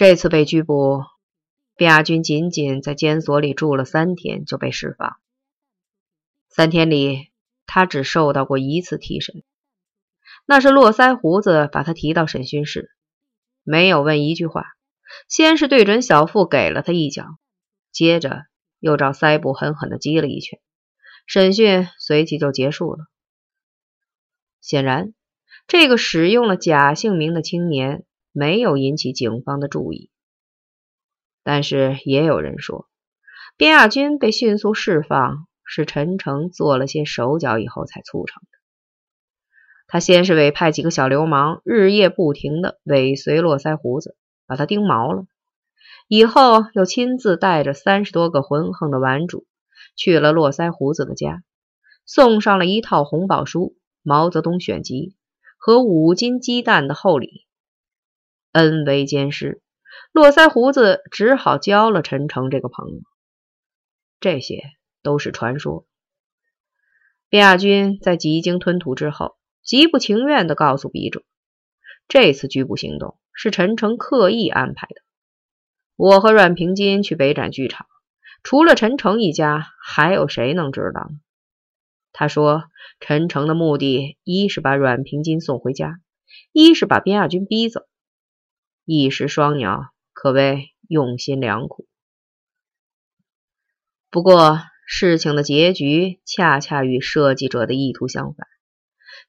这次被拘捕，卞亚军仅仅在监所里住了三天就被释放。三天里，他只受到过一次提审，那是络腮胡子把他提到审讯室，没有问一句话，先是对准小腹给了他一脚，接着又照腮部狠狠地击了一拳，审讯随即就结束了。显然，这个使用了假姓名的青年没有引起警方的注意。但是也有人说，边亚军被迅速释放是陈诚做了些手脚以后才促成的。他先是委派几个小流氓日夜不停的尾随络腮胡子，把他盯毛了。以后又亲自带着三十多个浑横的玩主去了络腮胡子的家，送上了一套红宝书。毛泽东选集和五斤鸡蛋的厚礼，恩威兼施，络腮胡子只好交了陈诚这个朋友。这些都是传说。卞亚军在几经吞吐之后，极不情愿地告诉笔者，这次拘捕行动是陈诚刻意安排的。我和阮平金去北展剧场，除了陈诚一家，还有谁能知道？他说：“陈诚的目的，一是把阮平金送回家，一是把边亚军逼走，一石双鸟，可谓用心良苦。不过，事情的结局恰恰与设计者的意图相反。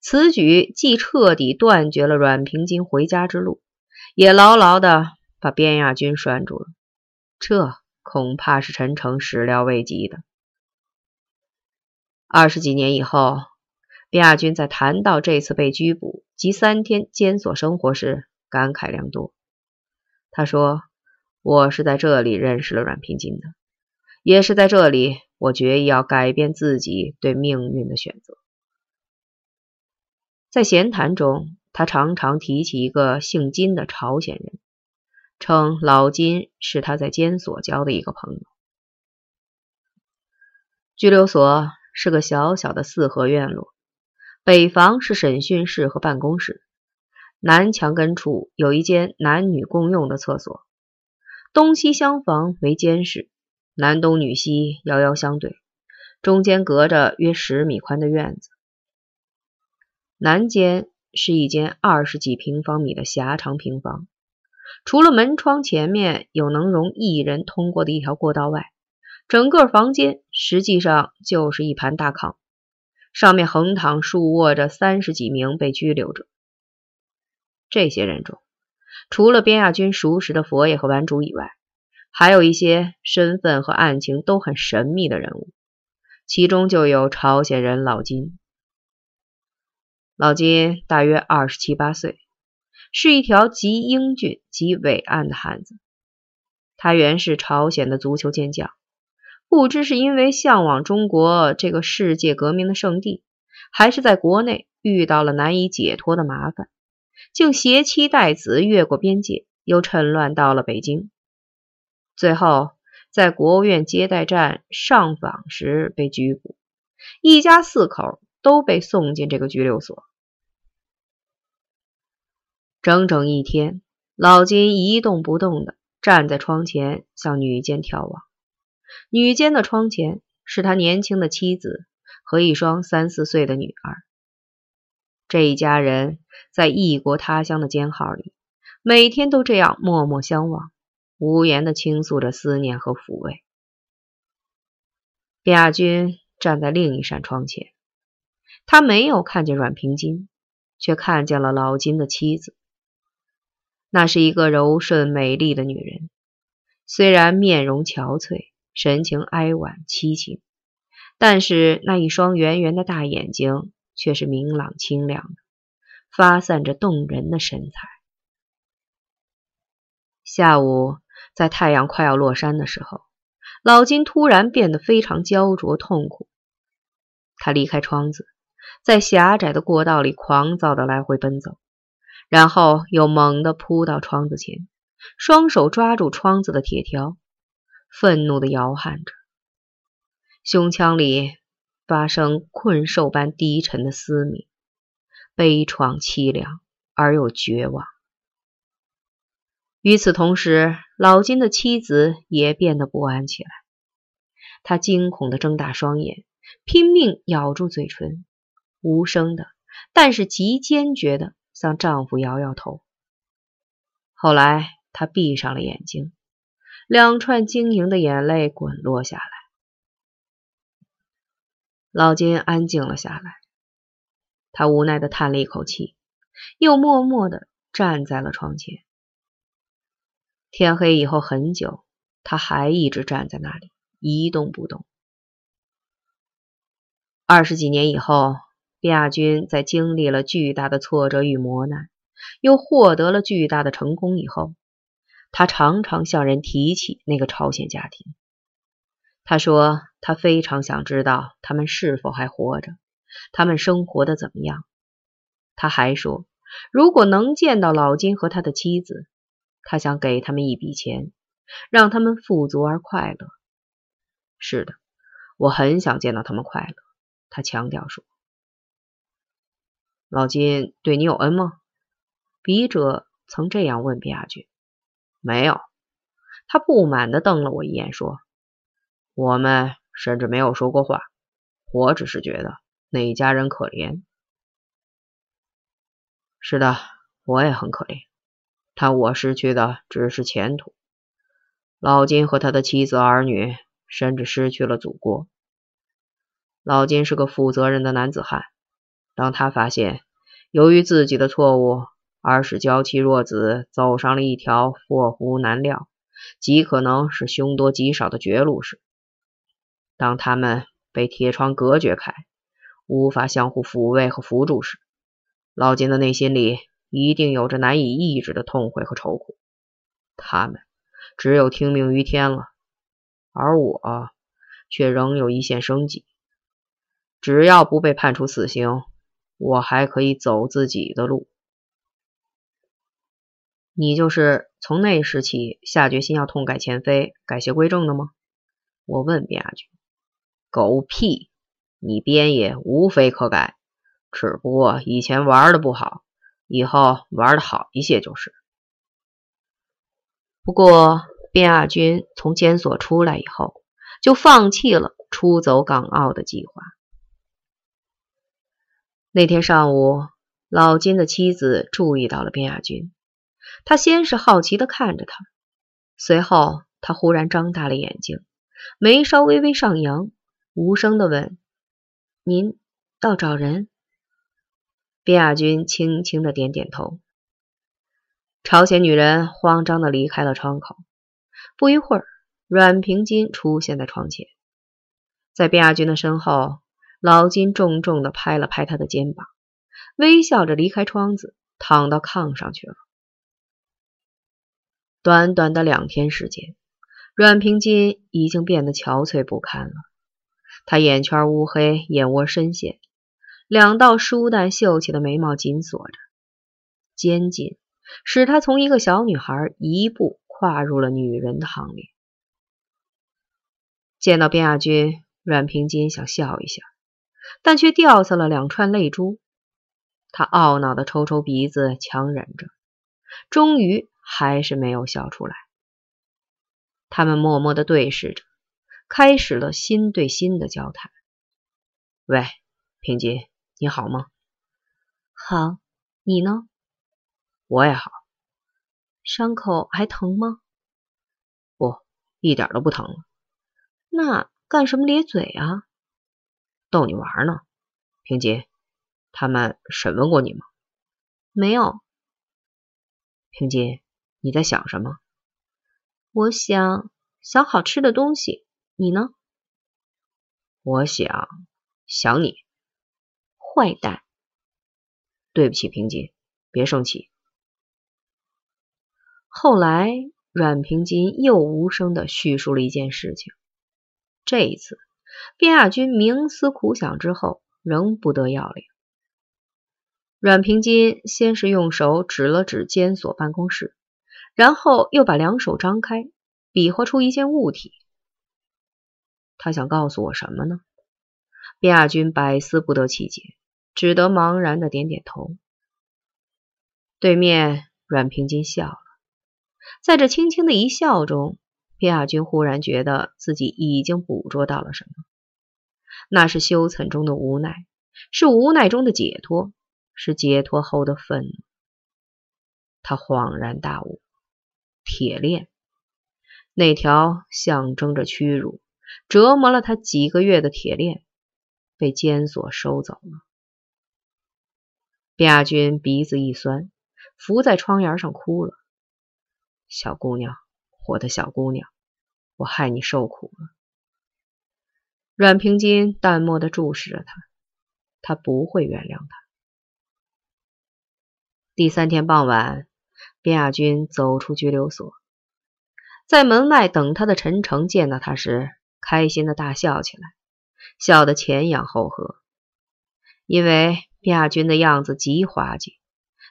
此举既彻底断绝了阮平金回家之路，也牢牢的把边亚军拴住了。这恐怕是陈诚始料未及的。”二十几年以后，边亚军在谈到这次被拘捕及三天监所生活时，感慨良多。他说：“我是在这里认识了阮平金的，也是在这里，我决意要改变自己对命运的选择。”在闲谈中，他常常提起一个姓金的朝鲜人，称老金是他在监所交的一个朋友。拘留所。是个小小的四合院落，北房是审讯室和办公室，南墙根处有一间男女共用的厕所，东西厢房为监室，南东女西遥遥相对，中间隔着约十米宽的院子。南间是一间二十几平方米的狭长平房，除了门窗前面有能容一人通过的一条过道外。整个房间实际上就是一盘大炕，上面横躺竖卧着三十几名被拘留者。这些人中，除了边亚军熟识的佛爷和顽主以外，还有一些身份和案情都很神秘的人物，其中就有朝鲜人老金。老金大约二十七八岁，是一条极英俊极伟岸的汉子。他原是朝鲜的足球健将。不知是因为向往中国这个世界革命的圣地，还是在国内遇到了难以解脱的麻烦，竟携妻带子越过边界，又趁乱到了北京。最后在国务院接待站上访时被拘捕，一家四口都被送进这个拘留所。整整一天，老金一动不动地站在窗前，向女监眺望。女监的窗前是他年轻的妻子和一双三四岁的女儿。这一家人在异国他乡的监号里，每天都这样默默相望，无言的倾诉着思念和抚慰。卞亚军站在另一扇窗前，他没有看见阮平金，却看见了老金的妻子。那是一个柔顺美丽的女人，虽然面容憔悴。神情哀婉凄情，但是那一双圆圆的大眼睛却是明朗清亮的，发散着动人的神采。下午，在太阳快要落山的时候，老金突然变得非常焦灼痛苦。他离开窗子，在狭窄的过道里狂躁的来回奔走，然后又猛地扑到窗子前，双手抓住窗子的铁条。愤怒的摇撼着，胸腔里发生困兽般低沉的嘶鸣，悲怆凄凉而又绝望。与此同时，老金的妻子也变得不安起来。她惊恐的睁大双眼，拼命咬住嘴唇，无声的，但是极坚决的向丈夫摇摇头。后来，她闭上了眼睛，两串晶莹的眼泪滚落下来。老金安静了下来，他无奈的叹了一口气，又默默的站在了窗前。天黑以后很久，他还一直站在那里一动不动。二十几年以后，卞亚军在经历了巨大的挫折与磨难，又获得了巨大的成功以后，他常常向人提起那个朝鲜家庭。他说，他非常想知道他们是否还活着，他们生活的怎么样。他还说，如果能见到老金和他的妻子。他想给他们一笔钱，让他们富足而快乐。是的，我很想见到他们快乐。他强调说：“老金对你有恩吗？”笔者曾这样问卞亚军。没有。他不满地瞪了我一眼，说：“我们甚至没有说过话。我只是觉得那一家人可怜。”是的，我也很可怜。但我失去的只是前途。老金和他的妻子儿女，甚至失去了祖国。老金是个负责任的男子汉。当他发现由于自己的错误而使娇妻弱子走上了一条祸福难料、极可能是凶多吉少的绝路时，当他们被铁窗隔绝开，无法相互抚慰和扶助时，老金的内心里。一定有着难以抑制的痛悔和愁苦，他们只有听命于天了，而我却仍有一线生机。只要不被判处死刑，我还可以走自己的路。你就是从那时起下决心要痛改前非、改邪归正的吗？我问卞亚军。狗屁！你编也无非可改，只不过以前玩的不好。以后玩的好一些就是。不过，卞亚军从监所出来以后，就放弃了出走港澳的计划。那天上午，老金的妻子注意到了卞亚军，他先是好奇的看着他，随后他忽然张大了眼睛，眉梢微微上扬，无声的问：“您到找人？”卞亚军轻轻的点点头。朝鲜女人慌张的离开了窗口。不一会儿，阮平金出现在窗前，在卞亚军的身后，老金重重的拍了拍他的肩膀，微笑着离开窗子，躺到炕上去了。短短的两天时间，阮平金已经变得憔悴不堪了。他眼圈乌黑，眼窝深陷。两道疏淡秀气的眉毛紧锁着，肩颈使她从一个小女孩一步跨入了女人的行列。见到卞亚军，阮平金想笑一下，但却掉下了两串泪珠。他懊恼的抽抽鼻子，强忍着，终于还是没有笑出来。他们默默的对视着，开始了心对心的交谈。喂，平吉。你好吗？好，你呢？我也好。伤口还疼吗？不，一点都不疼了。那干什么咧嘴啊？逗你玩呢。平吉，他们审问过你吗？没有。平吉，你在想什么？我想想好吃的东西。你呢？我想想你。坏蛋，对不起，平金，别生气。后来，阮平金又无声的叙述了一件事情。这一次，卞亚军冥思苦想之后，仍不得要领。阮平金先是用手指了指监所办公室，然后又把两手张开，比划出一件物体。他想告诉我什么呢？卞亚军百思不得其解。只得茫然的点点头。对面，阮平金笑了，在这轻轻的一笑中，卞亚军忽然觉得自己已经捕捉到了什么，那是羞惭中的无奈，是无奈中的解脱，是解脱后的愤怒。他恍然大悟：铁链，那条象征着屈辱、折磨了他几个月的铁链，被监所收走了。卞亚军鼻子一酸，伏在窗沿上哭了。小姑娘，我的小姑娘，我害你受苦了。阮平金淡漠的注视着他，他不会原谅他。第三天傍晚，卞亚军走出拘留所，在门外等他的陈诚见到他时，开心的大笑起来，笑得前仰后合，因为。亚军的样子极滑稽，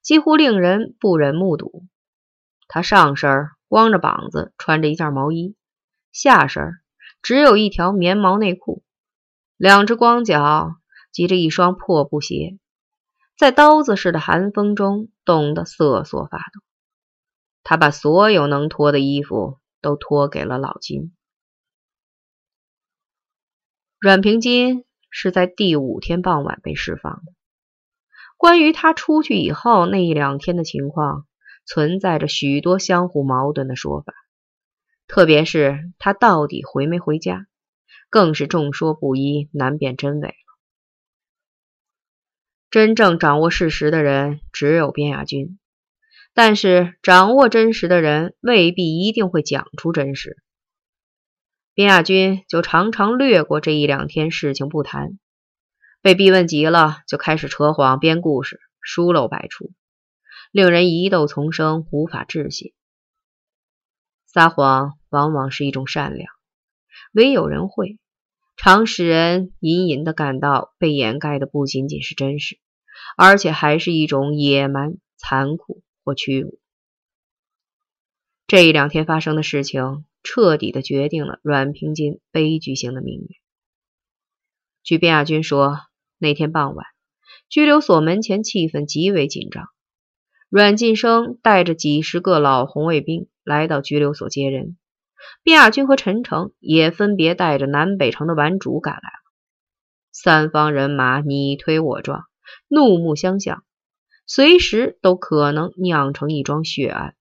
几乎令人不忍目睹。他上身光着膀子，穿着一件毛衣，下身只有一条棉毛内裤，两只光脚及着一双破布鞋，在刀子似的寒风中冻得瑟瑟发抖。他把所有能脱的衣服都脱给了老金。阮平金是在第五天傍晚被释放的。关于他出去以后那一两天的情况，存在着许多相互矛盾的说法，特别是他到底回没回家，更是众说不一，难辨真伪了。真正掌握事实的人只有边亚军，但是掌握真实的人未必一定会讲出真实。边亚军就常常略过这一两天事情不谈。被逼问急了，就开始扯谎编故事，疏漏百出，令人疑窦丛生，无法置信。撒谎往往是一种善良，唯有人会，常使人隐隐的感到被掩盖的不仅仅是真实，而且还是一种野蛮、残酷或屈辱。这一两天发生的事情，彻底的决定了阮平金悲剧性的命运。据卞亚军说。那天傍晚，拘留所门前气氛极为紧张。阮晋生带着几十个老红卫兵来到拘留所接人，卞亚军和陈诚也分别带着南北城的顽主赶来了。三方人马你推我撞，怒目相向，随时都可能酿成一桩血案。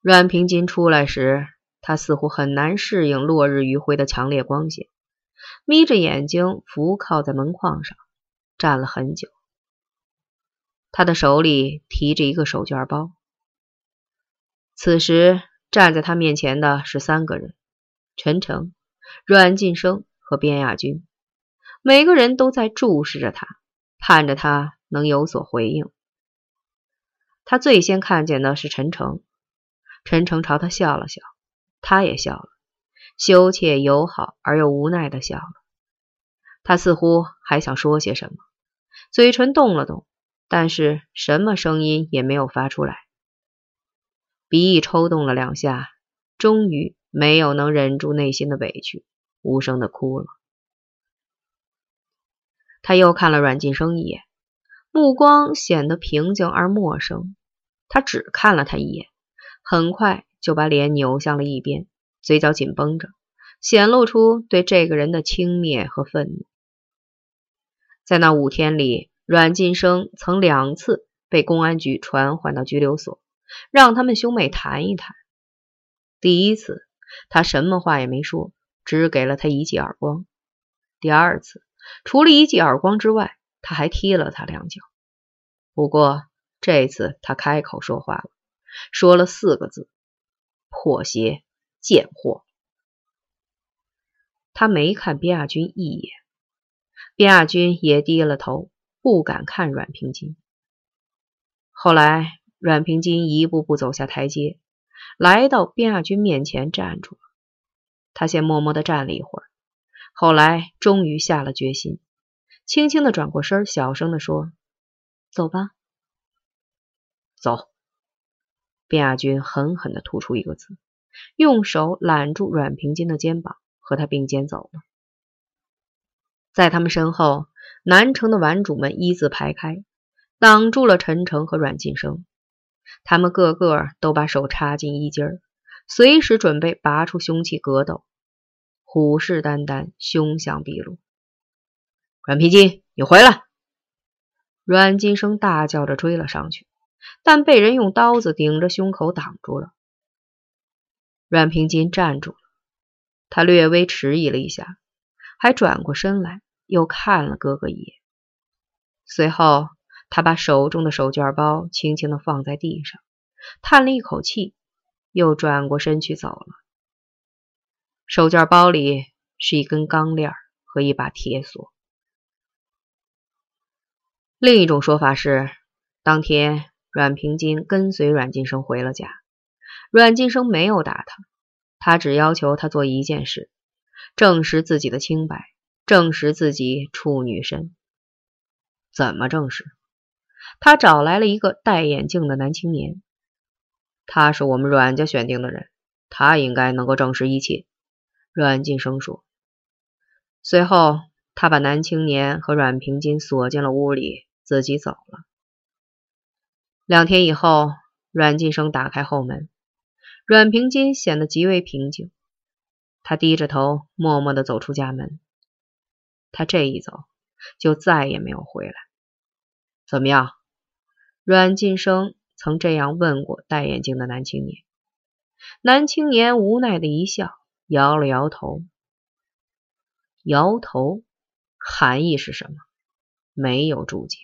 阮平金出来时，他似乎很难适应落日余晖的强烈光线。眯着眼睛伏靠在门框上，站了很久。他的手里提着一个手绢包。此时站在他面前的是三个人：陈诚、阮晋生和边亚军。每个人都在注视着他，盼着他能有所回应。他最先看见的是陈诚，陈诚朝他笑了笑，他也笑了。羞怯、友好而又无奈的笑了。他似乎还想说些什么，嘴唇动了动，但是什么声音也没有发出来。鼻翼抽动了两下，终于没有能忍住内心的委屈，无声的哭了。他又看了阮晋生一眼，目光显得平静而陌生。他只看了他一眼，很快就把脸扭向了一边。嘴角紧绷着，显露出对这个人的轻蔑和愤怒。在那五天里，阮晋生曾两次被公安局传唤到拘留所，让他们兄妹谈一谈。第一次，他什么话也没说，只给了他一记耳光；第二次，除了一记耳光之外，他还踢了他两脚。不过这次他开口说话了，说了四个字：“破鞋。”贱货！他没看边亚军一眼，边亚军也低了头，不敢看阮平金。后来，阮平金一步步走下台阶，来到边亚军面前站住了。他先默默的站了一会儿，后来终于下了决心，轻轻的转过身，小声的说：“走吧。”走。卞亚军狠狠的吐出一个字。用手揽住阮平金的肩膀，和他并肩走了。在他们身后，南城的顽主们一字排开，挡住了陈诚和阮晋生。他们个个都把手插进衣襟儿，随时准备拔出凶器格斗，虎视眈眈，凶相毕露。阮平金，你回来！阮金生大叫着追了上去，但被人用刀子顶着胸口挡住了。阮平金站住了，他略微迟疑了一下，还转过身来，又看了哥哥一眼。随后，他把手中的手绢包轻轻的放在地上，叹了一口气，又转过身去走了。手绢包里是一根钢链和一把铁锁。另一种说法是，当天阮平金跟随阮晋生回了家，阮晋生没有打他，他只要求他做一件事：证实自己的清白，证实自己处女身。怎么证实？他找来了一个戴眼镜的男青年，他是我们阮家选定的人，他应该能够证实一切。阮晋生说。随后，他把男青年和阮平金锁进了屋里。自己走了。两天以后，阮晋生打开后门，阮平金显得极为平静。他低着头，默默地走出家门。他这一走，就再也没有回来。怎么样？阮晋生曾这样问过戴眼镜的男青年。男青年无奈的一笑，摇了摇头。摇头，含义是什么？没有注解。